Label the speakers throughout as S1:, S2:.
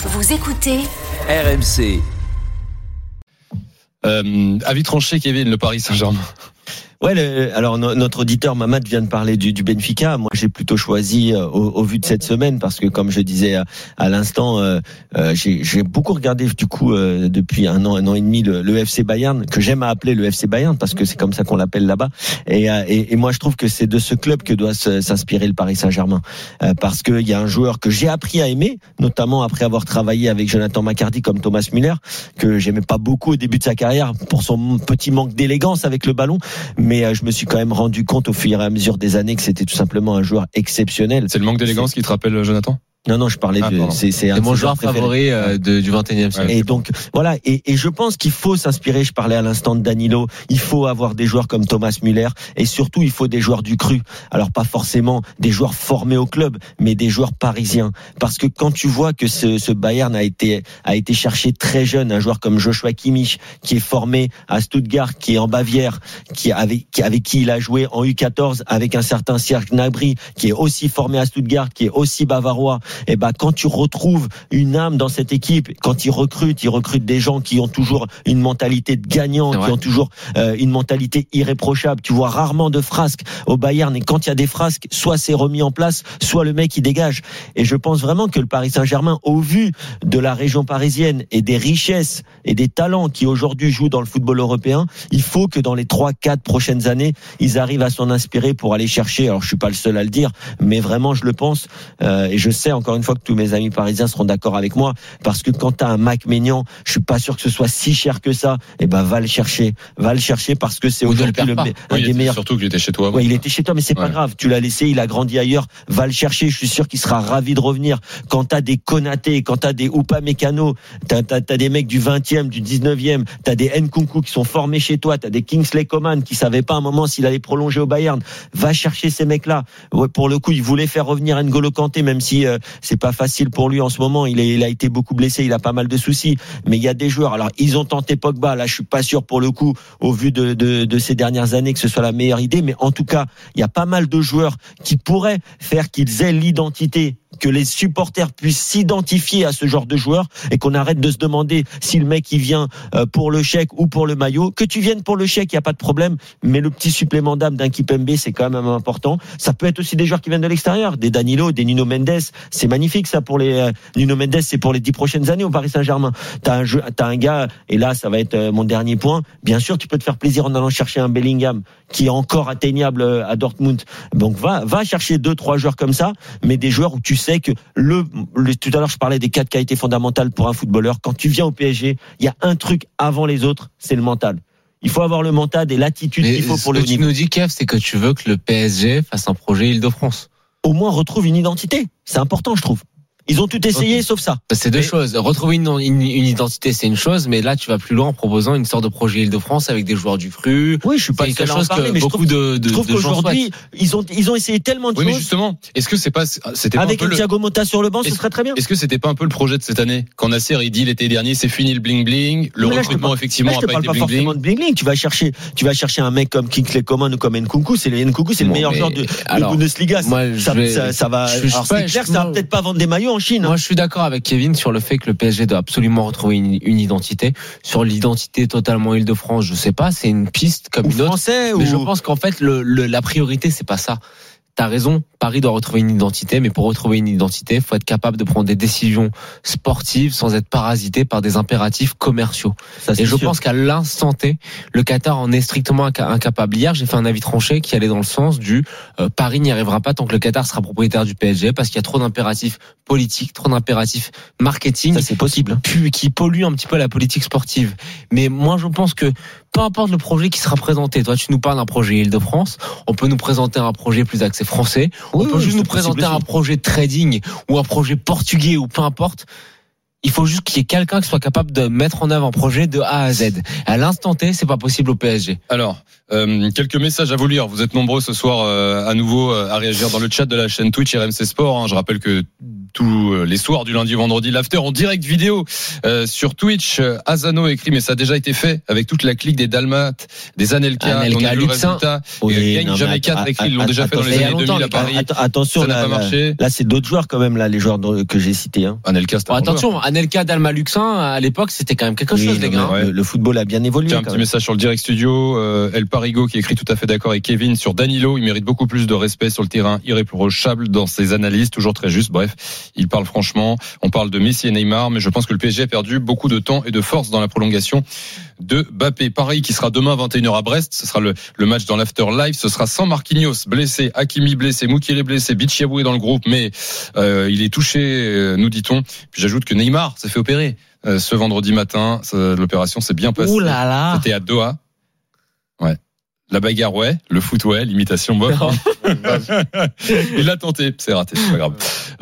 S1: Vous écoutez
S2: RMC.
S3: Euh, avis tranché, Kevin, le Paris Saint-Germain.
S4: Ouais, le- alors no- notre auditeur Mamad vient de parler du, du Benfica. Moi, j'ai plutôt choisi euh, au, au vu de cette semaine parce que, comme je disais à, à l'instant, euh, euh, j'ai beaucoup regardé du coup euh, depuis un an, un an et demi le, le FC Bayern que j'aime à appeler le FC Bayern parce que c'est comme ça qu'on l'appelle là-bas. Et, euh, et, et moi, je trouve que c'est de ce club que doit s'inspirer le Paris Saint-Germain Euh, parce qu'il y a un joueur que j'ai appris à aimer, notamment après avoir travaillé avec Jonathan McCarthy comme Thomas Müller, que j'aimais pas beaucoup au début de sa carrière pour son petit manque d'élégance avec le ballon euh, je me suis quand même rendu compte au fur et à mesure des années que c'était tout simplement un joueur exceptionnel.
S3: C'est le manque d'élégance qui te rappelle, Jonathan?
S4: Non, non, je parlais
S3: Ah,
S4: de. C'est
S5: mon joueur favori euh, de- du 21e siècle.
S4: Et donc voilà, et, et je pense qu'il faut s'inspirer. Je parlais à l'instant de Danilo. Il faut avoir des joueurs comme Thomas Müller, et surtout il faut des joueurs du cru. Alors pas forcément des joueurs formés au club, mais des joueurs parisiens. Parce que quand tu vois que ce, ce Bayern a été a été cherché très jeune, un joueur comme Joshua Kimmich, qui est formé à Stuttgart, qui est en Bavière, qui avec qui, avec qui il a joué en U14 avec un certain Serge Gnabry, qui est aussi formé à Stuttgart, qui est aussi bavarois. Et ben quand tu retrouves une âme dans cette équipe, quand ils recrutent, ils recrutent des gens qui ont toujours une mentalité de gagnant, qui ont toujours euh, une mentalité irréprochable. Tu vois rarement de frasques au Bayern, et quand il y a des frasques, soit c'est remis en place, soit le mec il dégage. Et je pense vraiment que le Paris Saint-Germain, au vu de la région parisienne et des richesses et des talents qui aujourd'hui jouent dans le football européen, il faut que dans les trois, quatre prochaines années, ils arrivent à s'en inspirer pour aller chercher. Alors je suis pas le seul à le dire, mais vraiment je le pense euh, et je sais encore une fois que tous mes amis parisiens seront d'accord avec moi parce que quand tu as un Mac Maignan, je suis pas sûr que ce soit si cher que ça. Et ben va le chercher, va le chercher parce que c'est aujourd'hui le, me- un des meilleurs
S3: Surtout qu'il était chez toi.
S4: Ouais, il était chez toi, mais c'est pas grave. Tu l'as laissé, il a grandi ailleurs. Va le chercher. Je suis sûr qu'il sera ravi de revenir. Quand t'as des Konaté, quand t'as des Oupa Mécano, t'as, t'as, t'as des mecs du 20e, du 19e, t'as des Nkunku qui sont formés chez toi, t'as des Kingsley Coman qui savaient pas un moment s'il allait prolonger au Bayern. Va chercher ces mecs-là. Ouais, pour le coup, il voulait faire revenir N'Golo Kanté, même si euh, c'est pas facile pour lui en ce moment. Il, a été beaucoup blessé, il a pas mal de soucis. Mais il y a des joueurs. Alors, ils ont tenté Pogba. Là, je suis pas sûr pour le coup, au vu de, de, de ces dernières années, que ce soit la meilleure idée. Mais en tout cas, il y a pas mal de joueurs qui pourraient faire qu'ils aient l'identité que les supporters puissent s'identifier à ce genre de joueur et qu'on arrête de se demander si le mec il vient euh, pour le chèque ou pour le maillot. Que tu viennes pour le chèque, il y a pas de problème, mais le petit supplément d'âme d'un Kipembe, c'est quand même important. Ça peut être aussi des joueurs qui viennent de l'extérieur, des Danilo, des Nuno Mendes. C'est magnifique ça pour les euh, Nuno Mendes, c'est pour les dix prochaines années au Paris Saint-Germain. T'as un jeu, t'as un gars et là ça va être euh, mon dernier point. Bien sûr, tu peux te faire plaisir en allant chercher un Bellingham qui est encore atteignable à Dortmund. Donc va va chercher deux trois joueurs comme ça, mais des joueurs où tu sais que le, le- tout à l'heure je parlais des quatre qualités fondamentales pour un footballeur. Quand tu viens au PSG, il y a un truc avant les autres, c'est le mental. Il faut avoir le mental et l'attitude qu'il faut
S5: ce
S4: pour
S5: que
S4: le haut
S5: tu
S4: niveau.
S5: nous dis, Kev, c'est que tu veux que le PSG fasse un projet Île-de-France.
S4: Au moins retrouve une identité. C'est important, je trouve. Ils ont tout essayé sauf ça.
S5: Bah, C'est deux
S3: Mais-
S5: choses. Retrouver une, une, une identité, c'est une chose, mais là, tu vas plus loin en proposant une sorte de projet Île-de-France avec des joueurs du cru.
S4: Oui, je suis pas
S5: quelque
S4: en
S5: chose
S4: parler,
S5: que
S4: mais je
S5: beaucoup
S4: trouve,
S5: de, de,
S4: je trouve qu'aujourd'hui ils ont ils ont essayé tellement de
S3: Oui, mais
S4: choses.
S3: justement, est-ce que c'est pas, c'était pas un
S4: Avec
S3: peu
S4: un
S3: le,
S4: Thiago Motta sur le banc, ce serait très bien.
S3: est-ce que c'était pas un peu le projet de cette année Quand Nasser, il dit l'été dernier, c'est fini le bling bling, le
S4: Mais là,
S3: recrutement,
S4: parle-
S3: effectivement,
S4: Là, je
S3: a pas été
S4: pas
S3: bling
S4: forcément
S3: bling.
S4: de bling bling. Tu vas chercher, tu vas chercher un mec comme Kingsley Coman ou comme Nkunku. C'est le Nkunku, c'est le meilleur
S5: mais
S4: joueur de, Bundesliga. ça, va. c'est clair, ça va peut-être pas vendre des maillots en Chine. hein.
S5: Moi, je suis d'accord avec Kevin sur le fait que le PSG doit absolument retrouver une, une identité. Sur l'identité totalement Île-de-France, je sais pas, c'est une piste comme
S4: ou
S5: une autre.
S4: français
S5: Mais
S4: ou
S5: je pense qu'en fait, le, le- la priorité, c'est pas ça. T'as raison, Paris doit retrouver une identité, mais pour retrouver une identité, il faut être capable de prendre des décisions sportives sans être parasité par des impératifs commerciaux.
S4: Ça,
S5: Et je
S4: sûr.
S5: pense qu'à l'instant T, le Qatar en est strictement inca- incapable. Hier, j'ai fait un avis tranché qui allait dans le sens du euh, Paris n'y arrivera pas tant que le Qatar sera propriétaire du PSG parce qu'il y a trop d'impératifs politiques, trop d'impératifs marketing
S4: ça c'est possible.
S5: pu- qui pollue un petit peu la politique sportive. Mais moi, je pense que peu importe le projet qui sera présenté, toi, tu nous parles d'un projet Île-de-France, on peut nous présenter un projet plus axé français, on
S4: Oui,
S5: peut
S4: oui,
S5: juste nous présenter un projet trading ou un projet portugais ou peu importe. Il faut juste qu'il y ait quelqu'un qui soit capable de mettre en œuvre un projet de A à Z. À l'instant T, c'est pas possible au PSG.
S3: Alors, euh, quelques messages à vous lire. Vous êtes nombreux ce soir euh, à nouveau euh, à réagir dans le chat de la chaîne Twitch RMC Sport. hein. Je rappelle que tous euh, les soirs du lundi au vendredi, l'after en direct vidéo euh, sur Twitch. Euh, Azano écrit, mais ça a déjà été fait avec toute la clique des Dalmates, des Anelka.
S5: Anelka,
S3: on a vu le
S5: Luxin.
S3: résultat.
S4: Oui,
S3: Et Gagne jamais
S4: att-
S3: 4 écrit, ils l'ont déjà fait dans
S4: attention,
S3: les
S5: il y a
S3: années
S5: longtemps,
S3: 2000 à. Paris.
S4: Att- attention,
S3: Ça n'a
S4: là,
S3: pas marché.
S4: là, c'est d'autres joueurs quand même là, les joueurs que j'ai cités. Hein.
S3: Anelka, joueur.
S5: attention, Anelka Dalmaluxin, à l'époque, c'était quand même quelque
S4: Oui,
S5: chose, les
S4: non,
S5: gars.
S3: Ouais.
S4: le, le football a bien évolué.
S3: Tiens, un petit
S4: même.
S3: message sur le direct studio. Euh, El Parigo qui écrit tout à fait d'accord avec Kevin sur Danilo. Il mérite beaucoup plus de respect sur le terrain, irréprochable dans ses analyses, toujours très juste. Bref, il parle franchement. On parle de Messi et Neymar, mais je pense que le PSG a perdu beaucoup de temps et de force dans la prolongation de Bappé. Pareil qui sera demain 21h à Brest. Ce sera le, le match dans l'after live. Ce sera sans Marquinhos blessé, Hakimi blessé, Moukile blessé, Bichiabou est dans le groupe, mais euh, il est touché, euh, nous dit-on. Puis j'ajoute que Neymar s'est fait opérer euh, ce vendredi matin. L'opération s'est bien passée.
S5: Ouh là là.
S3: C'était à Doha. Ouais. La bagarre, ouais. Le foot, ouais. L'imitation, bof. Il l'a tenté. C'est raté. C'est pas grave.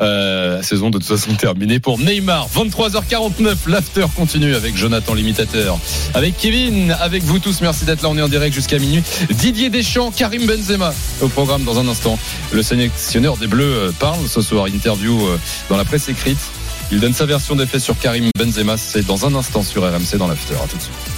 S3: Euh, saison de toute façon terminée pour Neymar. 23h49. L'after continue avec Jonathan l'imitateur. Avec Kevin. Avec vous tous. Merci d'être là. On est en direct jusqu'à minuit. Didier Deschamps, Karim Benzema au programme dans un instant. Le sélectionneur des Bleus euh, parle ce soir. Interview euh, dans la presse écrite. Il donne sa version des faits sur Karim Benzema. C'est dans un instant sur RMC dans l'after. À tout de suite.